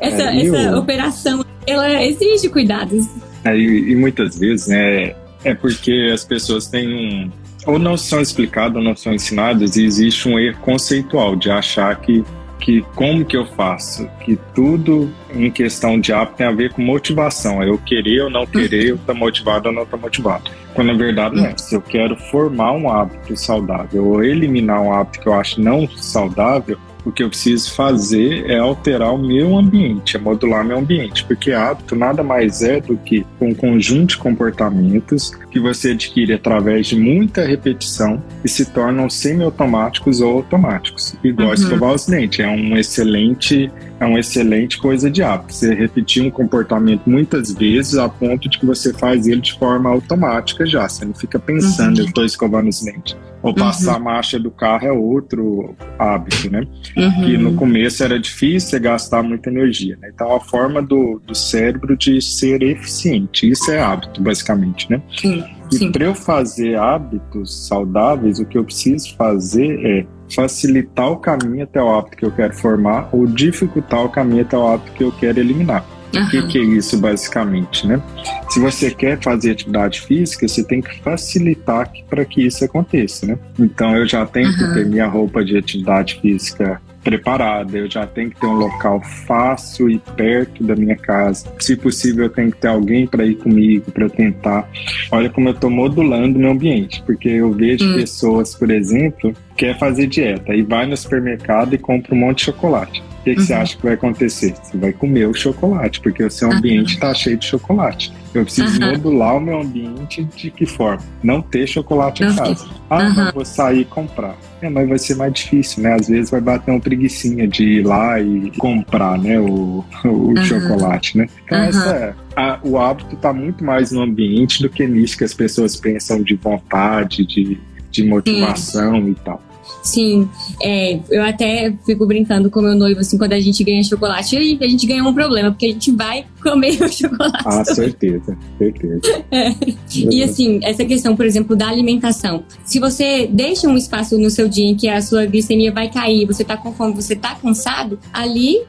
Essa, é, essa eu... operação ela exige cuidados. É, e, e, muitas vezes né, é porque as pessoas têm um. Ou não são explicadas ou não são ensinadas, e existe um erro conceitual de achar que, que como que eu faço, que tudo em questão de hábito tem a ver com motivação. É eu querer ou não querer, eu estar motivado ou não estar motivado. Quando na verdade não é. Se eu quero formar um hábito saudável ou eliminar um hábito que eu acho não saudável, o que eu preciso fazer é alterar o meu ambiente, é modular meu ambiente, porque hábito nada mais é do que um conjunto de comportamentos que você adquire através de muita repetição e se tornam semi-automáticos ou automáticos. Igual uhum. escovar os dentes, é um excelente é uma excelente coisa de hábito. Você repetir um comportamento muitas vezes a ponto de que você faz ele de forma automática já. Você não fica pensando, uhum. eu estou escovando os dentes. Ou passar uhum. a marcha do carro é outro hábito, né? Uhum. Que no começo era difícil gastar muita energia. Né? Então, a forma do, do cérebro de ser eficiente. Isso é hábito, basicamente, né? Sim. E para eu fazer hábitos saudáveis, o que eu preciso fazer é facilitar o caminho até o hábito que eu quero formar ou dificultar o caminho até o hábito que eu quero eliminar. Uhum. O que, que, é isso basicamente, né? Se você quer fazer atividade física, você tem que facilitar para que isso aconteça, né? Então eu já tenho uhum. que ter minha roupa de atividade física preparada, eu já tenho que ter um local fácil e perto da minha casa. Se possível, eu tenho que ter alguém para ir comigo, para tentar. Olha como eu estou modulando meu ambiente, porque eu vejo hum. pessoas, por exemplo, quer fazer dieta e vai no supermercado e compra um monte de chocolate. O que, que uhum. você acha que vai acontecer? Você vai comer o chocolate, porque o seu ambiente está cheio de chocolate. Eu preciso uhum. modular o meu ambiente de que forma? Não ter chocolate em casa. Ah, uhum. mas vou sair e comprar. É, mas vai ser mais difícil, né? Às vezes vai bater uma preguiçinha de ir lá e comprar, né? O, o uhum. chocolate, né? Então, essa é. A, o hábito está muito mais no ambiente do que nisso que as pessoas pensam de vontade, de, de motivação Sim. e tal. Sim, é, eu até fico brincando com meu noivo, assim, quando a gente ganha chocolate, a gente ganha um problema, porque a gente vai comer o chocolate. Ah, certeza, certeza. É. E assim, essa questão, por exemplo, da alimentação. Se você deixa um espaço no seu dia em que a sua glicemia vai cair, você tá com fome, você tá cansado, ali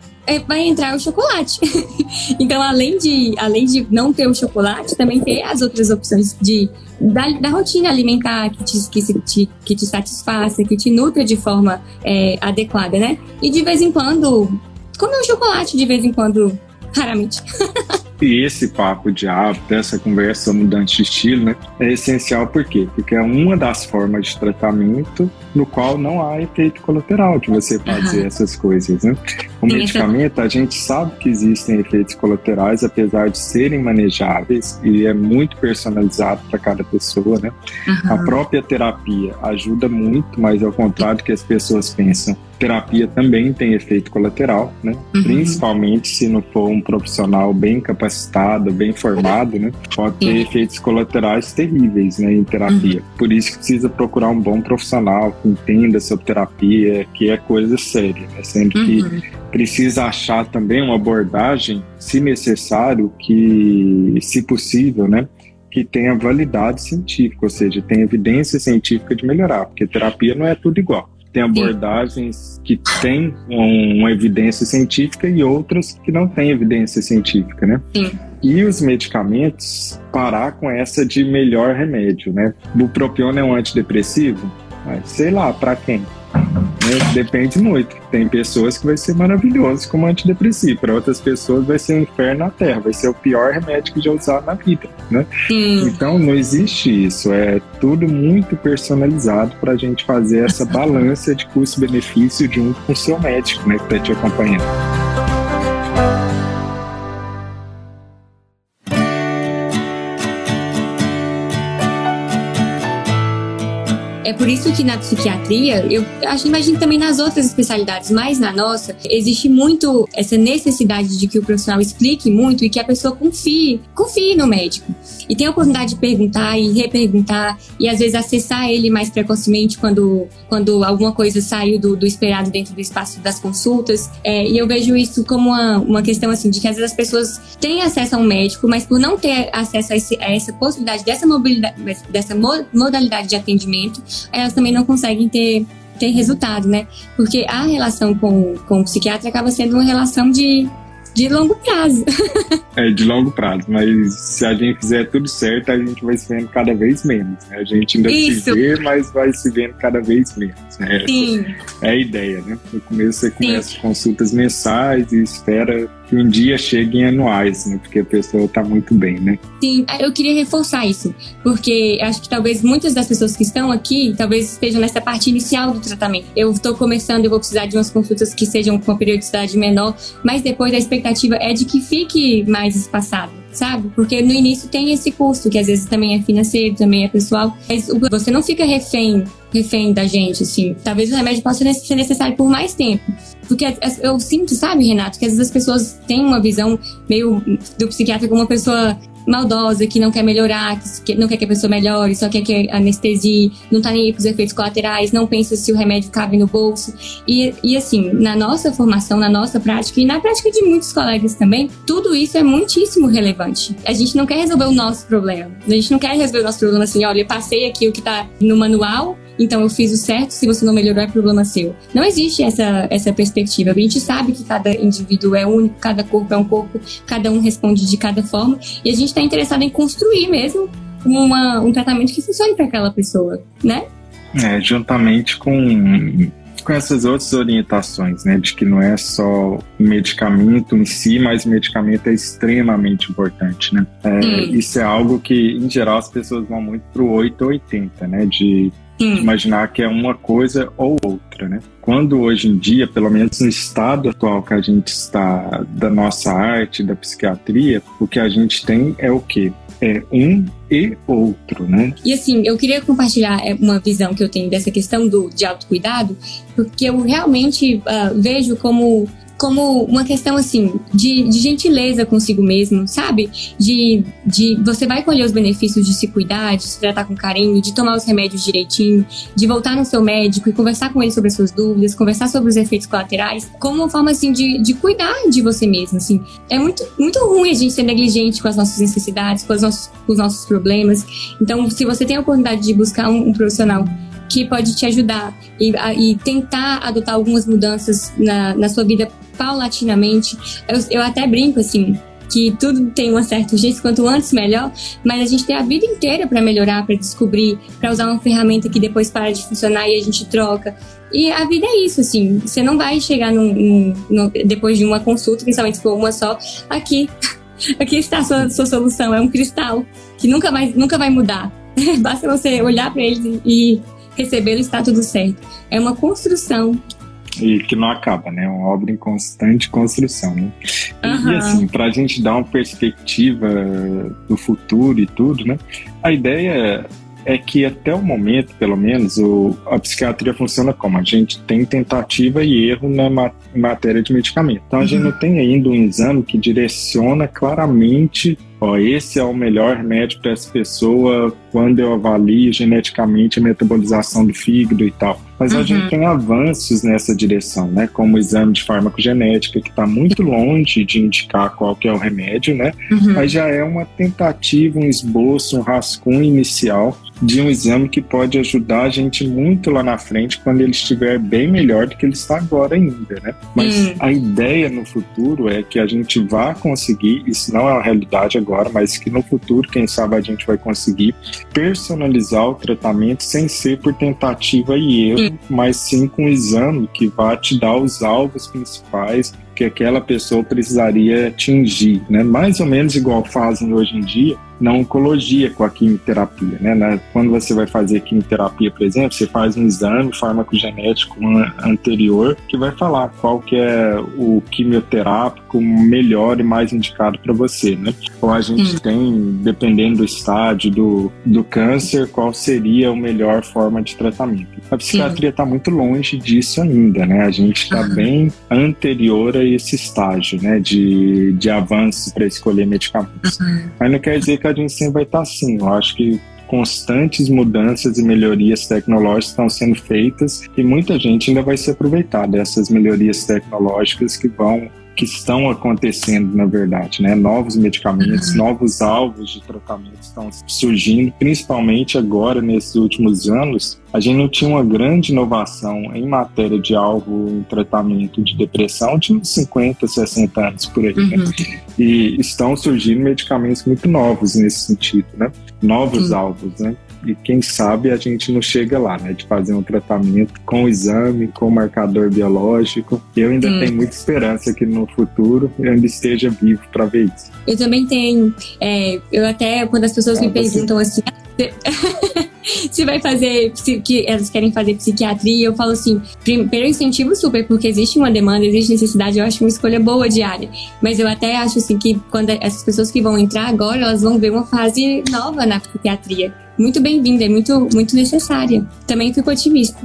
vai entrar o chocolate. então, além de, além de não ter o chocolate, também ter as outras opções de, da, da rotina alimentar que te, que, te, que te satisfaça, que te nutra de forma é, adequada, né? E de vez em quando, comer um chocolate de vez em quando, raramente. E esse papo de hábito, essa conversa mudante de estilo, né, é essencial por quê? Porque é uma das formas de tratamento no qual não há efeito colateral de você fazer uhum. essas coisas, né? O Sim, medicamento, a gente sabe que existem efeitos colaterais, apesar de serem manejáveis e é muito personalizado para cada pessoa, né? Uhum. A própria terapia ajuda muito, mas ao contrário do que as pessoas pensam, terapia também tem efeito colateral, né? Uhum. Principalmente se não for um profissional bem capacitado, bem formado, né? Pode ter uhum. efeitos colaterais terríveis, né, em terapia. Uhum. Por isso que precisa procurar um bom profissional que entenda sobre terapia, que é coisa séria, né? Sendo que uhum. precisa achar também uma abordagem, se necessário, que, se possível, né? que tenha validade científica, ou seja, tem evidência científica de melhorar, porque terapia não é tudo igual tem abordagens que têm uma evidência científica e outras que não têm evidência científica, né? Sim. E os medicamentos, parar com essa de melhor remédio, né? Bupropiona é um antidepressivo? Sei lá, para quem? Né? Depende muito. Tem pessoas que vai ser maravilhoso como antidepressivo, para outras pessoas vai ser um inferno na Terra, vai ser o pior remédio que já usaram na vida, né? Então não existe isso, é tudo muito personalizado para a gente fazer essa balança de custo-benefício junto com o seu médico, né, que está te acompanhando. É por isso que na psiquiatria, eu acho, imagino também nas outras especialidades, mas na nossa, existe muito essa necessidade de que o profissional explique muito e que a pessoa confie, confie no médico. E tenha a oportunidade de perguntar e reperguntar e às vezes acessar ele mais precocemente quando, quando alguma coisa saiu do, do esperado dentro do espaço das consultas. É, e eu vejo isso como uma, uma questão assim, de que às vezes as pessoas têm acesso a um médico, mas por não ter acesso a, esse, a essa possibilidade dessa mobilidade, dessa modalidade de atendimento, elas também não conseguem ter, ter resultado, né? Porque a relação com, com o psiquiatra acaba sendo uma relação de de longo prazo. é, de longo prazo, mas se a gente fizer tudo certo, a gente vai se vendo cada vez menos. Né? A gente ainda Isso. se vê, mas vai se vendo cada vez menos. Né? Sim. é a ideia, né? No começo você começa Sim. consultas mensais e espera que um dia cheguem anuais, né? Porque a pessoa está muito bem, né? Sim, eu queria reforçar isso, porque acho que talvez muitas das pessoas que estão aqui, talvez estejam nessa parte inicial do tratamento. Eu estou começando, eu vou precisar de umas consultas que sejam com periodicidade menor, mas depois a expectativa é de que fique mais espaçado sabe? Porque no início tem esse custo, que às vezes também é financeiro, também é pessoal, mas você não fica refém, refém da gente, assim. Talvez o remédio possa ser necessário por mais tempo. Porque eu sinto, sabe, Renato, que às vezes as pessoas têm uma visão meio do psiquiatra como uma pessoa maldosa, que não quer melhorar, que não quer que a pessoa melhore, só quer que anestesie, não tá nem aí pros efeitos colaterais, não pensa se o remédio cabe no bolso. E, e assim, na nossa formação, na nossa prática e na prática de muitos colegas também, tudo isso é muitíssimo relevante. A gente não quer resolver o nosso problema. A gente não quer resolver o nosso problema assim, olha, eu passei aqui o que tá no manual, então eu fiz o certo, se você não melhorou é problema seu. Não existe essa, essa perspectiva. A gente sabe que cada indivíduo é único, cada corpo é um corpo, cada um responde de cada forma, e a gente está interessado em construir mesmo uma, um tratamento que funcione para aquela pessoa, né? É, juntamente com com essas outras orientações, né, de que não é só medicamento em si, mas o medicamento é extremamente importante, né? É, hum. Isso é algo que, em geral, as pessoas vão muito pro 880, né, de imaginar que é uma coisa ou outra, né? Quando hoje em dia, pelo menos no estado atual que a gente está da nossa arte, da psiquiatria, o que a gente tem é o quê? É um e outro, né? E assim, eu queria compartilhar é, uma visão que eu tenho dessa questão do, de autocuidado, porque eu realmente uh, vejo como como uma questão assim de, de, gentileza consigo mesmo, sabe? De, de você vai colher os benefícios de se cuidar, de se tratar com carinho, de tomar os remédios direitinho, de voltar no seu médico e conversar com ele sobre as suas dúvidas, conversar sobre os efeitos colaterais, como uma forma assim de, de cuidar de você mesmo, assim. É muito, muito ruim a gente ser negligente com as nossas necessidades, com os nossos, com os nossos problemas. Então, se você tem a oportunidade de buscar um, um profissional que pode te ajudar e, e tentar adotar algumas mudanças na, na sua vida paulatinamente. Eu, eu até brinco assim, que tudo tem um certo jeito, quanto antes melhor, mas a gente tem a vida inteira para melhorar, para descobrir, para usar uma ferramenta que depois para de funcionar e a gente troca. E a vida é isso, assim, você não vai chegar num, num, num, depois de uma consulta, principalmente se for uma só, aqui, aqui está a sua, sua solução, é um cristal que nunca vai, nunca vai mudar. Basta você olhar para ele e recebê-lo está tudo certo. É uma construção e que não acaba, né? Uma obra em constante construção, né? Uhum. E, assim, para a gente dar uma perspectiva do futuro e tudo, né? A ideia é que até o momento, pelo menos, o, a psiquiatria funciona como? A gente tem tentativa e erro na matéria de medicamento. Então a uhum. gente não tem ainda um exame que direciona claramente ó, esse é o melhor remédio para essa pessoa quando eu avalio geneticamente a metabolização do fígado e tal. Mas uhum. a gente tem avanços nessa direção, né? Como o exame de farmacogenética, que está muito longe de indicar qual que é o remédio, né? Uhum. Mas já é uma tentativa, um esboço, um rascunho inicial de um exame que pode ajudar a gente muito lá na frente quando ele estiver bem melhor do que ele está agora ainda, né? Mas uhum. a ideia no futuro é que a gente vá conseguir, isso não é uma realidade agora, mas que no futuro, quem sabe a gente vai conseguir personalizar o tratamento sem ser por tentativa e erro, mas sim com um exame que vai te dar os alvos principais que aquela pessoa precisaria atingir, né? Mais ou menos igual fazem hoje em dia na oncologia com a quimioterapia, né? Quando você vai fazer quimioterapia, por exemplo, você faz um exame farmacogenético anterior que vai falar qual que é o quimioterápico melhor e mais indicado para você, né? Ou a gente hum. tem, dependendo do estágio do, do câncer, qual seria a melhor forma de tratamento. A psiquiatria está muito longe disso ainda, né? A gente está bem anterior a esse estágio, né? De, de avanço para escolher medicamentos. Uhum. Mas não quer dizer que a gente sempre vai estar tá assim. Eu acho que constantes mudanças e melhorias tecnológicas estão sendo feitas e muita gente ainda vai se aproveitar dessas melhorias tecnológicas que vão que estão acontecendo, na verdade, né? Novos medicamentos, uhum. novos alvos de tratamento estão surgindo, principalmente agora, nesses últimos anos. A gente não tinha uma grande inovação em matéria de alvo em tratamento de depressão de uns 50, 60 anos por aí, né? uhum. E estão surgindo medicamentos muito novos nesse sentido, né? Novos uhum. alvos, né? E quem sabe a gente não chega lá, né? De fazer um tratamento com exame, com marcador biológico. Eu ainda hum. tenho muita esperança que no futuro eu ainda esteja vivo para ver isso. Eu também tenho. É, eu até, quando as pessoas é, me perguntam assim. se vai fazer, que elas querem fazer psiquiatria, eu falo assim, primeiro incentivo super, porque existe uma demanda, existe necessidade, eu acho uma escolha boa de área. Mas eu até acho assim que quando essas pessoas que vão entrar agora, elas vão ver uma fase nova na psiquiatria. Muito bem-vinda, é muito, muito necessária. Também fico otimista.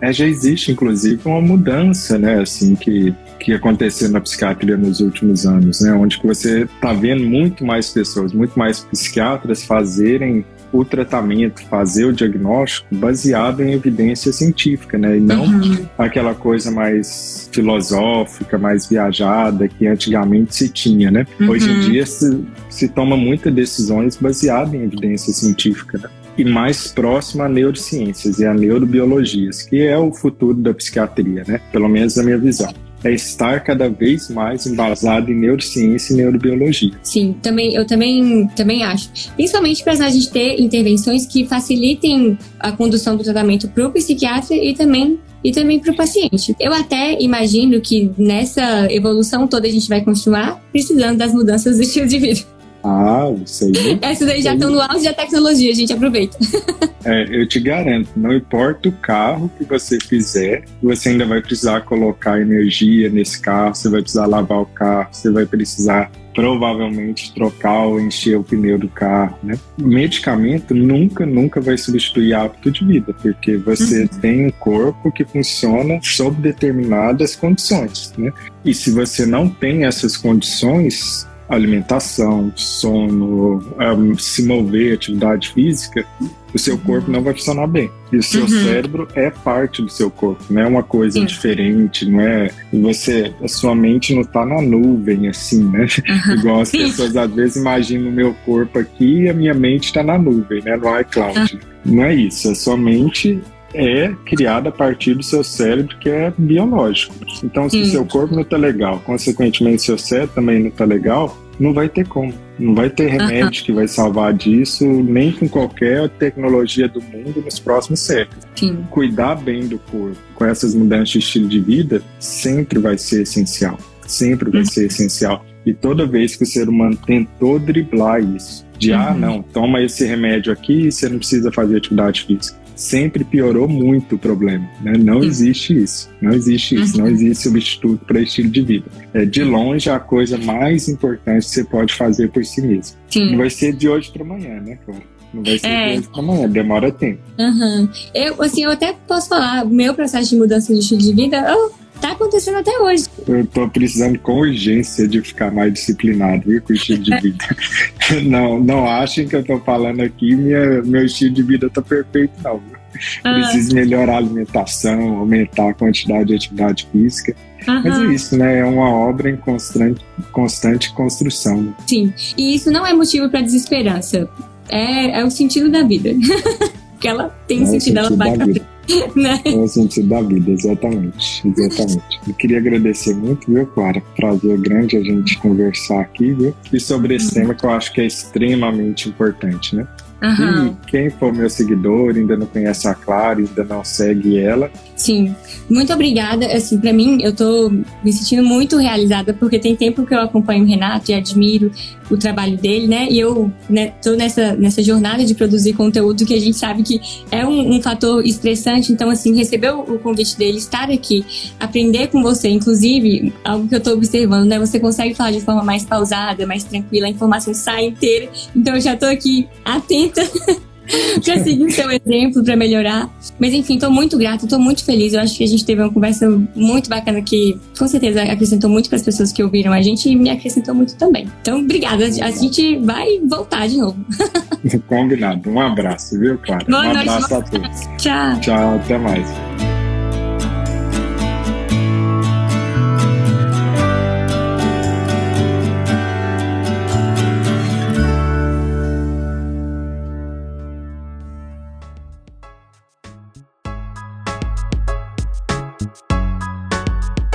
É, já existe, inclusive, uma mudança, né, assim, que, que aconteceu na psiquiatria nos últimos anos, né, onde você está vendo muito mais pessoas, muito mais psiquiatras fazerem o tratamento, fazer o diagnóstico baseado em evidência científica, né? E não uhum. aquela coisa mais filosófica, mais viajada que antigamente se tinha, né? Uhum. Hoje em dia se, se toma muitas decisões baseadas em evidência científica, né? e mais próxima a neurociências e a neurobiologias, que é o futuro da psiquiatria, né? Pelo menos na minha visão. É estar cada vez mais embasado em neurociência e neurobiologia. Sim, também eu também também acho. Principalmente para a gente ter intervenções que facilitem a condução do tratamento para o psiquiatra e também e também para o paciente. Eu até imagino que nessa evolução toda a gente vai continuar precisando das mudanças do estilo de vida. Ah, isso aí. Essas aí já estão no auge da tecnologia, a gente aproveita. É, eu te garanto, não importa o carro que você fizer, você ainda vai precisar colocar energia nesse carro, você vai precisar lavar o carro, você vai precisar provavelmente trocar ou encher o pneu do carro, né? Medicamento nunca, nunca vai substituir hábito de vida, porque você uhum. tem um corpo que funciona sob determinadas condições, né? E se você não tem essas condições, alimentação, sono, um, se mover, atividade física, o seu corpo não vai funcionar bem. E o seu uhum. cérebro é parte do seu corpo, não é uma coisa Sim. diferente, não é. Você, a sua mente não está na nuvem, assim, né? Uhum. Igual as pessoas às vezes imaginam o meu corpo aqui e a minha mente está na nuvem, né? No iCloud. Uhum. Não é isso. A sua mente é criada a partir do seu cérebro, que é biológico. Então, se o seu corpo não está legal, consequentemente, seu cérebro também não está legal, não vai ter como. Não vai ter remédio que vai salvar disso, nem com qualquer tecnologia do mundo nos próximos séculos. Sim. Cuidar bem do corpo com essas mudanças de estilo de vida sempre vai ser essencial. Sempre vai uhum. ser essencial. E toda vez que o ser humano tentou driblar isso, de ah, uhum. ah, não, toma esse remédio aqui e você não precisa fazer atividade física sempre piorou muito o problema. Né? Não existe isso. Não existe isso. Não uhum. existe substituto para estilo de vida. É de longe a coisa mais importante que você pode fazer por si mesmo. Sim. Não vai ser de hoje para amanhã, né, Não vai ser é. de hoje para amanhã, demora tempo. Uhum. Eu, assim, eu até posso falar, o meu processo de mudança de estilo de vida, oh, tá acontecendo até hoje. Eu tô precisando com urgência de ficar mais disciplinado viu, com o estilo de vida. não, não achem que eu tô falando aqui, minha, meu estilo de vida tá perfeito, não. Ah. Preciso melhorar a alimentação, aumentar a quantidade de atividade física. Mas é isso, né? É uma obra em constante, constante construção. Né? Sim, e isso não é motivo para desesperança. É, é o sentido da vida. Porque ela tem é sentido, ela vai pra frente. Né? É o sentido da vida, exatamente. Exatamente. Eu queria agradecer muito, viu, Clara? Prazer grande a gente conversar aqui, viu? E sobre esse uhum. tema que eu acho que é extremamente importante, né? Uhum. E quem for meu seguidor, ainda não conhece a Clara, ainda não segue ela. Sim, muito obrigada. Assim, para mim, eu tô me sentindo muito realizada, porque tem tempo que eu acompanho o Renato e admiro o trabalho dele, né? E eu né, tô nessa, nessa jornada de produzir conteúdo que a gente sabe que é um, um fator estressante. Então, assim, receber o, convite dele, estar aqui, aprender com você, inclusive, algo que eu tô observando, né? Você consegue falar de forma mais pausada, mais tranquila, a informação sai inteira. Então, eu já tô aqui atenta. já seguir o seu exemplo para melhorar. Mas enfim, estou muito grata, estou muito feliz. Eu acho que a gente teve uma conversa muito bacana que com certeza acrescentou muito para as pessoas que ouviram a gente e me acrescentou muito também. Então, obrigada. A gente vai voltar de novo. Combinado. Um abraço, viu, Clara? Boa um noite, abraço a todos. Tchau. Tchau, até mais.